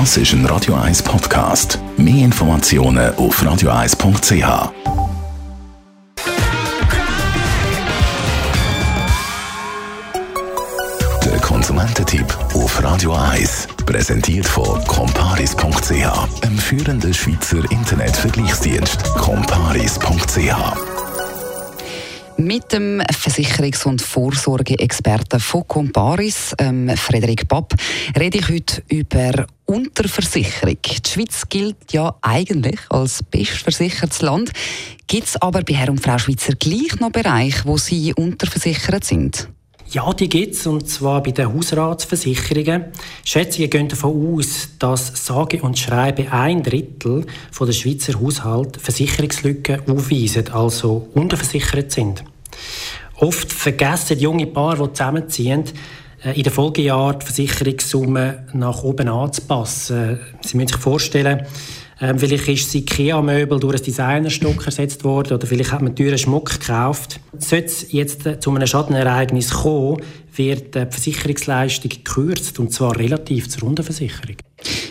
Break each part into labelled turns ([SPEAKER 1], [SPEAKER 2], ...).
[SPEAKER 1] Das ist ein Radio 1 Podcast. Mehr Informationen auf radio1.ch. Der Konsumententipp auf Radio 1 präsentiert von comparis.ch, einem führenden Schweizer Internetvergleichsdienst. comparis.ch
[SPEAKER 2] mit dem Versicherungs- und Vorsorgeexperten von Comparis, ähm, Frederik Papp, rede ich heute über Unterversicherung. Die Schweiz gilt ja eigentlich als bestversichertes Land. Gibt es aber bei Herr und Frau Schweizer gleich noch Bereiche, wo sie unterversichert sind?
[SPEAKER 3] Ja, die gibt es, und zwar bei den Hausratsversicherungen. Schätzungen gehen davon aus, dass sage und schreibe ein Drittel der Schweizer Haushalte Versicherungslücken aufweisen, also unterversichert sind. Oft vergessen junge Paare, die zusammenziehen, in den Folgejahren die Versicherungssumme nach oben anzupassen. Sie müssen sich vorstellen, ähm, vielleicht ist das IKEA-Möbel durch ein Designerstück ersetzt worden oder vielleicht hat man teuren Schmuck gekauft. Sollte es jetzt äh, zu einem Schadenereignis kommen, wird die Versicherungsleistung gekürzt und zwar relativ zur Unterversicherung.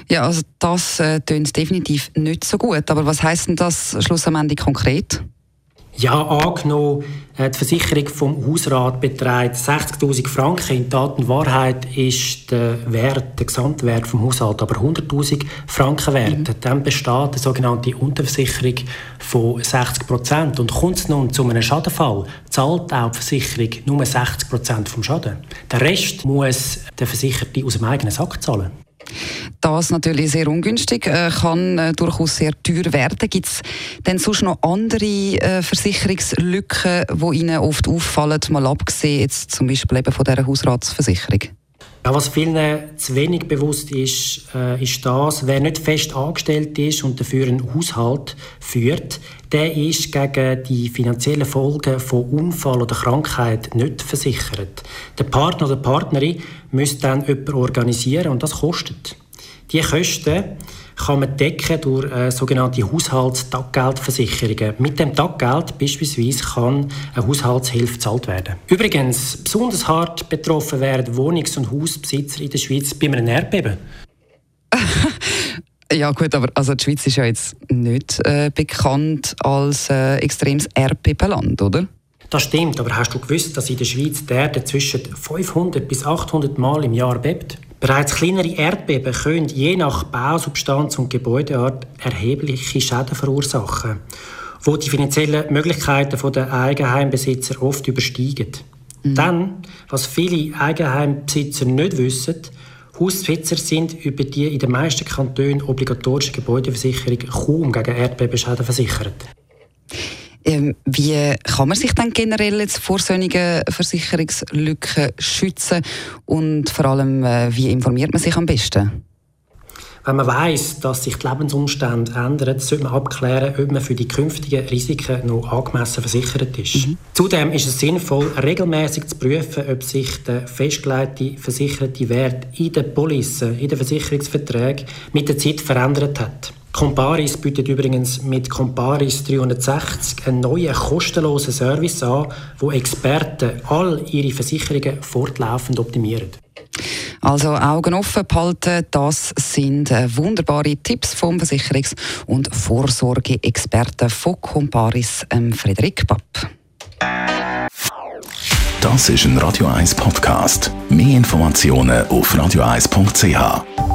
[SPEAKER 2] Ja, also das äh, definitiv nicht so gut. Aber was heißt denn das schlussendlich konkret?
[SPEAKER 3] Ja, angenommen, äh, die Versicherung vom Hausrat beträgt 60.000 Franken. In Tat und Wahrheit ist der Wert, der Gesamtwert vom Haushalt aber 100.000 Franken wert. Mhm. Dann besteht eine sogenannte Unterversicherung von 60 Prozent. Und kommt es nun zu einem Schadenfall, zahlt auch die Versicherung nur 60 Prozent vom Schaden. Der Rest muss der Versicherte aus dem eigenen Sack zahlen.
[SPEAKER 2] Das natürlich sehr ungünstig, äh, kann äh, durchaus sehr teuer werden. Gibt es denn sonst noch andere äh, Versicherungslücken, die Ihnen oft auffallen, mal abgesehen jetzt zum Beispiel eben von dieser Hausratsversicherung?
[SPEAKER 3] Ja, was vielen zu wenig bewusst ist, äh, ist das, wer nicht fest angestellt ist und dafür einen Haushalt führt, der ist gegen die finanziellen Folgen von Unfall oder Krankheit nicht versichert. Der Partner oder Partnerin müsste dann jemanden organisieren und das kostet. Die Kosten kann man decken durch äh, sogenannte Haushaltstaggeldversicherungen. Mit dem Taggeld beispielsweise kann eine Haushaltshilfe gezahlt werden. Übrigens, besonders hart betroffen werden Wohnungs- und Hausbesitzer in der Schweiz bei einem Erdbeben.
[SPEAKER 2] Ja gut, aber also die Schweiz ist ja jetzt nicht äh, bekannt als äh, extremes Erdbebenland, oder?
[SPEAKER 3] Das stimmt, aber hast du gewusst, dass in der Schweiz die Erde zwischen 500 bis 800 Mal im Jahr bebt? Bereits kleinere Erdbeben können je nach Bausubstanz und Gebäudeart erhebliche Schäden verursachen, wo die finanziellen Möglichkeiten der Eigenheimbesitzer oft übersteigen. Mhm. Dann, was viele Eigenheimbesitzer nicht wissen, Hausbesitzer sind über die in den meisten Kantonen obligatorische Gebäudeversicherung kaum gegen Erdbebenschäden versichert.
[SPEAKER 2] Ähm, wie kann man sich dann generell jetzt vor solchen Versicherungslücken schützen und vor allem, äh, wie informiert man sich am besten?
[SPEAKER 3] Wenn man weiß, dass sich die Lebensumstände ändern, sollte man abklären, ob man für die künftigen Risiken noch angemessen versichert ist. Mhm. Zudem ist es sinnvoll, regelmäßig zu prüfen, ob sich der festgelegte versicherte Wert in den Polissen, in den Versicherungsverträgen mit der Zeit verändert hat. Comparis bietet übrigens mit Comparis 360 einen neuen kostenlosen Service an, wo Experten all ihre Versicherungen fortlaufend optimieren.
[SPEAKER 2] Also Augen offen behalten, das sind äh, wunderbare Tipps vom Versicherungs- und Vorsorgeexperten von Comparis, ähm, Frederik Papp.
[SPEAKER 1] Das ist ein Radio 1 Podcast. Mehr Informationen auf radio1.ch.